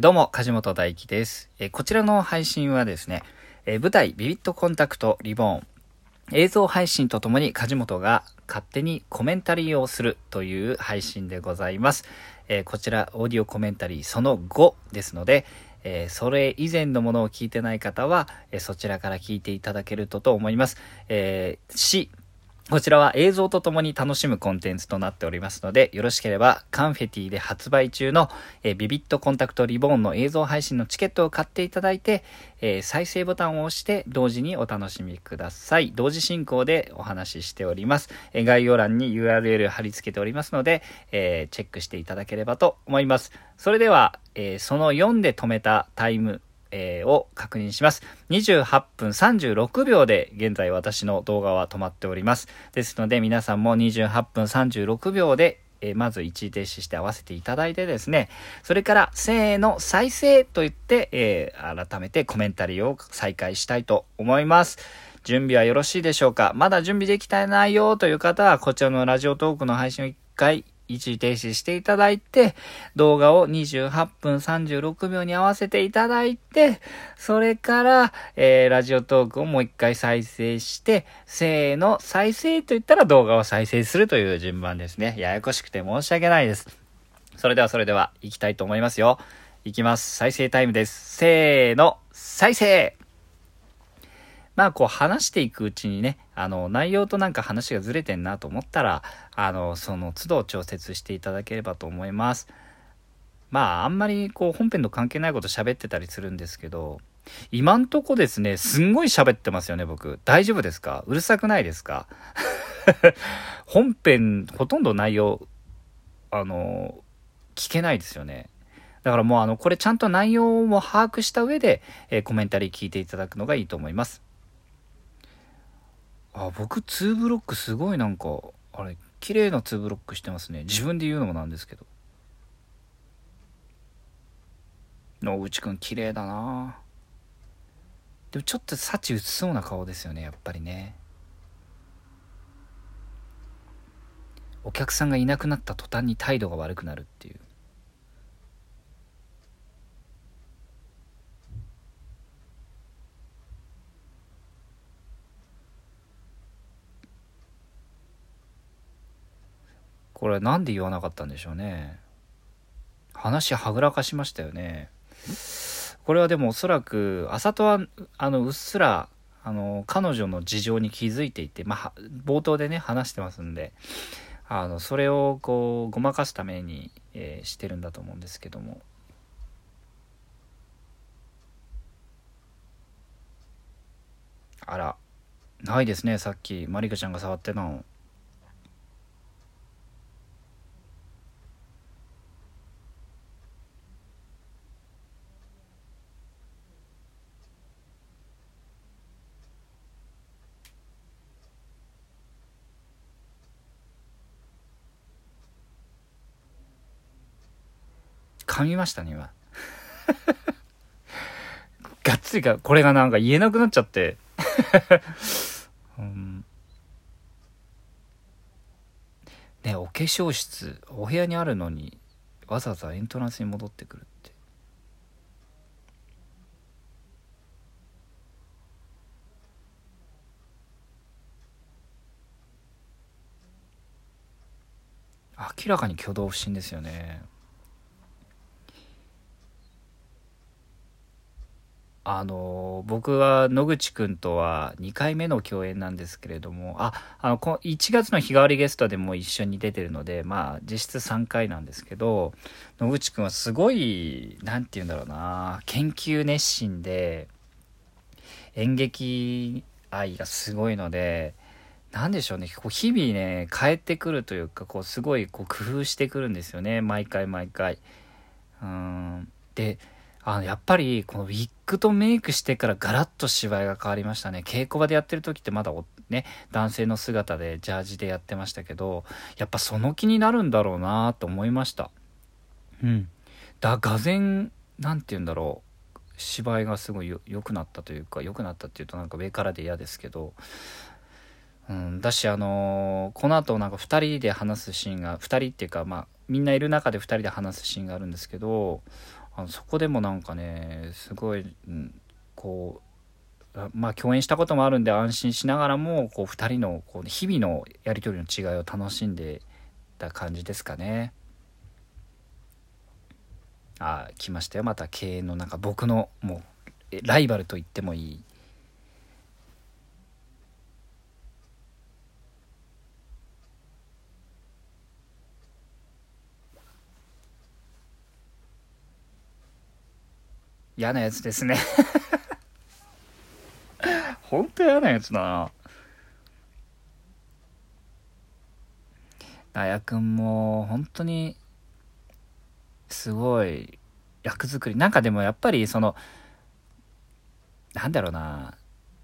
どうも、梶本大輝です。こちらの配信はですね、舞台ビビットコンタクトリボーン映像配信とともに梶本が勝手にコメンタリーをするという配信でございます。こちらオーディオコメンタリーその5ですので、えそれ以前のものを聞いてない方は、えそちらから聞いていただけるとと思います。えーし、こちらは映像とともに楽しむコンテンツとなっておりますので、よろしければカンフェティで発売中の、えビビットコンタクトリボーンの映像配信のチケットを買っていただいて、えー再生ボタンを押して同時にお楽しみください。同時進行でお話ししております。え概要欄に URL 貼り付けておりますので、えーチェックしていただければと思います。それでは、えーその4で止めたタイム、えーを確認します。28分36秒で現在私の動画は止まっております。ですので皆さんも28分36秒でえまず一時停止して合わせていただいてですね、それから、せーの、再生と言って、えー改めてコメンタリーを再開したいと思います。準備はよろしいでしょうか？まだ準備できてないよという方は、こちらのラジオトークの配信を一回、一時停止していただいて、動画を28分36秒に合わせていただいて、それから、えーラジオトークをもう一回再生して、せーの、再生と言ったら動画を再生するという順番ですね。ややこしくて申し訳ないです。それではそれでは、行きたいと思いますよ。行きます。再生タイムです。せーの、再生まあ、こう話していくうちにね、あの、内容となんか話がずれてんなと思ったら、あの、その都度調節していただければと思います。まあ、あんまりこう本編と関係ないこと喋ってたりするんですけど、今んとこですね、すんごい喋ってますよね、僕。大丈夫ですか？うるさくないですか？本編、ほとんど内容、あの、聞けないですよね。だからもうあの、これちゃんと内容も把握した上で、えーコメンタリー聞いていただくのがいいと思います。あ、僕2ブロックすごいなんか、あれ、綺麗な2ブロックしてますね。自分で言うのもなんですけど。野口くん綺麗だなでもちょっと幸薄そうな顔ですよね、やっぱりね。お客さんがいなくなった途端に態度が悪くなるっていう。これなんで言わなかったんでしょうね。話はぐらかしましたよね。これはでもおそらく、あさとは、あの、うっすら、あの、彼女の事情に気づいていて、まあ、冒頭でね、話してますんで、あの、それをこう、ごまかすために、えーしてるんだと思うんですけども。あら、ないですね、さっき、まりかちゃんが触ってたの。噛みましたね、今。がっつりか、これがなんか言えなくなっちゃって。うんねお化粧室、お部屋にあるのに、わざわざエントランスに戻ってくるって。明らかに挙動不審ですよね。あの僕は野口くんとは2回目の共演なんですけれどもああのこ1月の日替わりゲストでも一緒に出てるのでまあ実質3回なんですけど野口くんはすごい何て言うんだろうな研究熱心で演劇愛がすごいのでなんでしょうねこう日々ね変えてくるというかこうすごいこう工夫してくるんですよね毎回毎回。うんであのやっぱりこのウィッグとメイクしてからガラッと芝居が変わりましたね。稽古場でやってる時ってまだね男性の姿でジャージでやってましたけどやっぱその気になるんだろうなと思いました。うん。だがぜんなんて言うんだろう。芝居がすごい良くなったというか良くなったっていうとなんか上からで嫌ですけど。うん、だしあのーこの後なんか2人で話すシーンが2人っていうかまあみんないる中で2人で話すシーンがあるんですけどあのそこでもなんかねすごい、うん、こうまあ共演したこともあるんで安心しながらもこう2人のこう日々のやり取りの違いを楽しんでた感じですかね。あ来ましたよまた経営のなんか僕のもうライバルと言ってもいい嫌なやつですね。本当嫌なやつだな。ダヤ君も本当にすごい役作り。なんかでもやっぱりそのなんだろうな。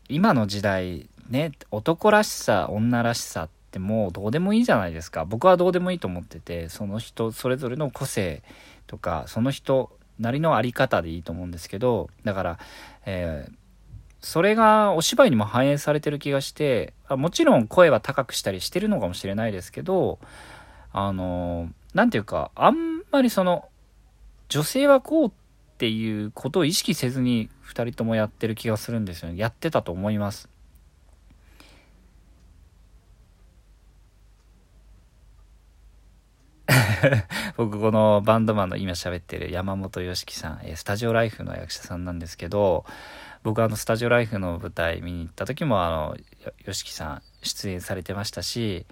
今の時代ね男らしさ女らしさってもうどうでもいいじゃないですか。僕はどうでもいいと思っててその人それぞれの個性とかその人なりの在り方でいいと思うんですけどだから、えー、それがお芝居にも反映されてる気がしてもちろん声は高くしたりしてるのかもしれないですけどあの何て言うかあんまりその女性はこうっていうことを意識せずに2人ともやってる気がするんですよね。やってたと思います。僕このバンドマンの今喋ってる山本良樹さんえ、スタジオライフの役者さんなんですけど、僕あのスタジオライフの舞台見に行った時もあの、良樹さん出演されてましたし、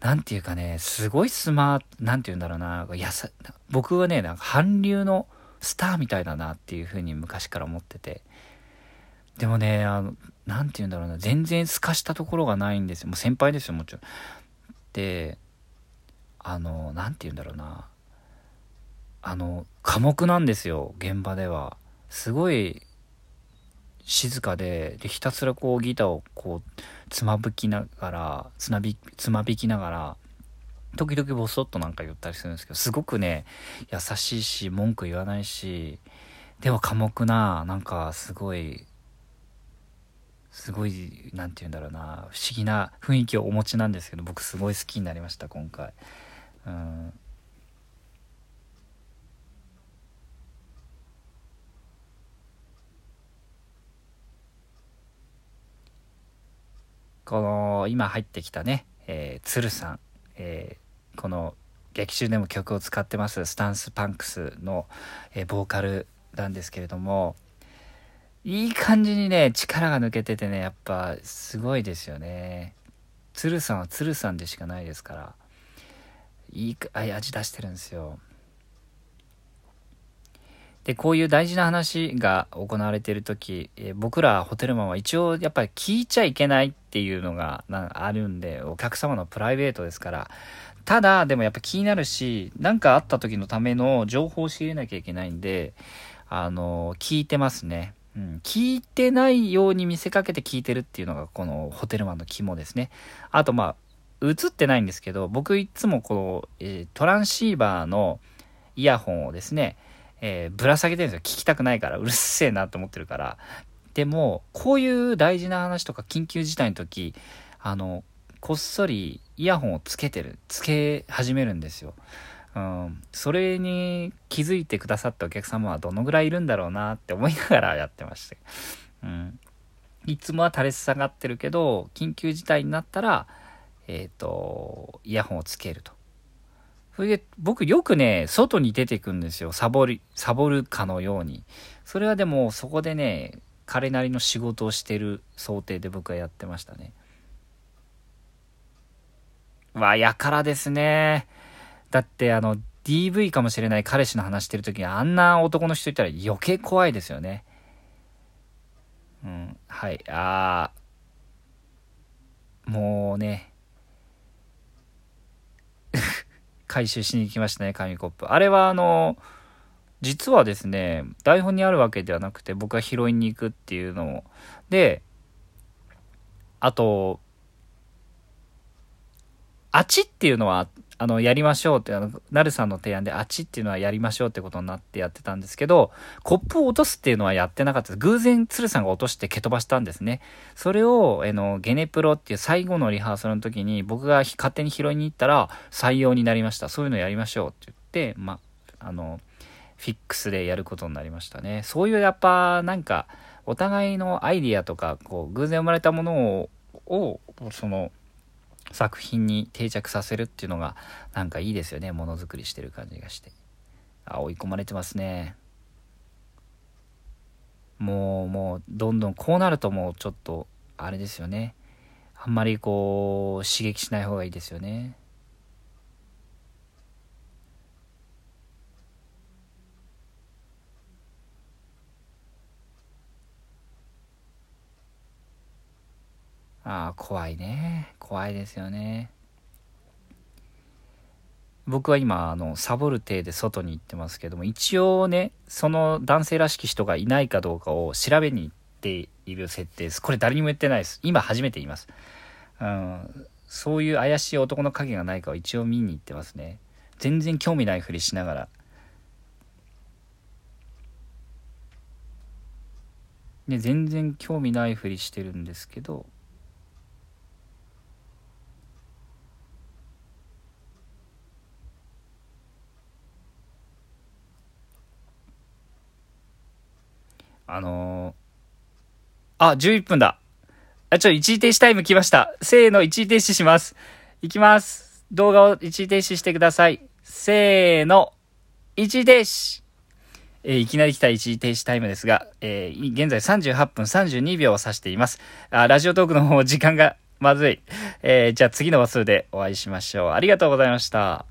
なんていうかね、すごいスマート、なんて言うんだろうな、やさ、僕はね、なんか韓流のスターみたいだなっていうふうに昔から思ってて。でもね、あの、なんて言うんだろうな、全然透かしたところがないんですよ。もう先輩ですよ、もちろん。で、あの何て言うんだろうなあの寡黙なんですよ現場ではすごい静かででひたすらこうギターをこうつまぶきながらつなびつまびきながら時々ボソッとなんか言ったりするんですけどすごくね優しいし文句言わないしでも寡黙ななんかすごいすごい何て言うんだろうな不思議な雰囲気をお持ちなんですけど僕すごい好きになりました今回。この今入ってきたね、えー、鶴さん、えー、この劇中でも曲を使ってますスタンスパンクスの、えー、ボーカルなんですけれどもいい感じにね力が抜けててねやっぱすごいですよね。鶴さんは鶴さんでしかないですから。いい味出してるんですよ。で、こういう大事な話が行われている時、え、僕らホテルマンは一応やっぱり聞いちゃいけないっていうのがあるんで、お客様のプライベートですから、ただ、でもやっぱ気になるし、何かあった時のための情報を仕入れなきゃいけないんで、あの、聞いてますね。うん、聞いてないように見せかけて聞いてるっていうのがこのホテルマンの肝ですね。あとまあ、映ってないんですけど、僕いつもこの、え、トランシーバーのイヤホンをですね、えー、ぶら下げてるんですよ。聞きたくないから、うるせえなと思ってるから。でも、こういう大事な話とか緊急事態の時、あの、こっそりイヤホンをつけてる、つけ始めるんですよ。うん、それに気づいてくださったお客様はどのぐらいいるんだろうなって思いながらやってまして。うん、いつもは垂れ下がってるけど、緊急事態になったら、えっ、ー、と、イヤホンをつけると。それで、僕よくね、外に出てくんですよ。サボり、サボるかのように。それはでも、そこでね、彼なりの仕事をしてる想定で僕はやってましたね。わ、やからですね。だって、あの、DV かもしれない彼氏の話してる時にあんな男の人いたら余計怖いですよね。うん、はい、あー、もうね、回収しに行きましたね、紙コップ。あれはあの、実はですね、台本にあるわけではなくて、僕が拾いに行くっていうのを。で、あと、あちっていうのはあの、やりましょうって、あの、なるさんの提案で、あっちっていうのはやりましょうってことになってやってたんですけど、コップを落とすっていうのはやってなかったです。偶然、鶴さんが落として蹴飛ばしたんですね。それを、あの、ゲネプロっていう最後のリハーサルの時に、僕が勝手に拾いに行ったら、採用になりました。そういうのやりましょうって言って、ま、あの、フィックスでやることになりましたね。そういうやっぱなんかお互いのアイディアとかこう偶然生まれたものををその作品に定着させるっていうのがなんかいいですよね。ものづくりしてる感じがして。あ追い込まれてますね。もうもうどんどんこうなるともうちょっとあれですよね。あんまりこう刺激しない方がいいですよね。ああ、怖いね。怖いですよね。僕は今、あの、サボる体で外に行ってますけども、一応ね、その男性らしき人がいないかどうかを調べに行っている設定です。これ誰にも言ってないです。今初めて言います。うん、そういう怪しい男の影がないかを一応見に行ってますね。全然興味ないふりしながら。ね、全然興味ないふりしてるんですけど、あのー、あ、11分だ。あ、ちょ、一時停止タイム来ました。せーの、一時停止します。いきます。動画を一時停止してください。せーの、一時停止。えー、いきなり来た一時停止タイムですが、えー、現在38分32秒を指しています。あ、ラジオトークの方、時間がまずい。えー、じゃあ次の話数でお会いしましょう。ありがとうございました。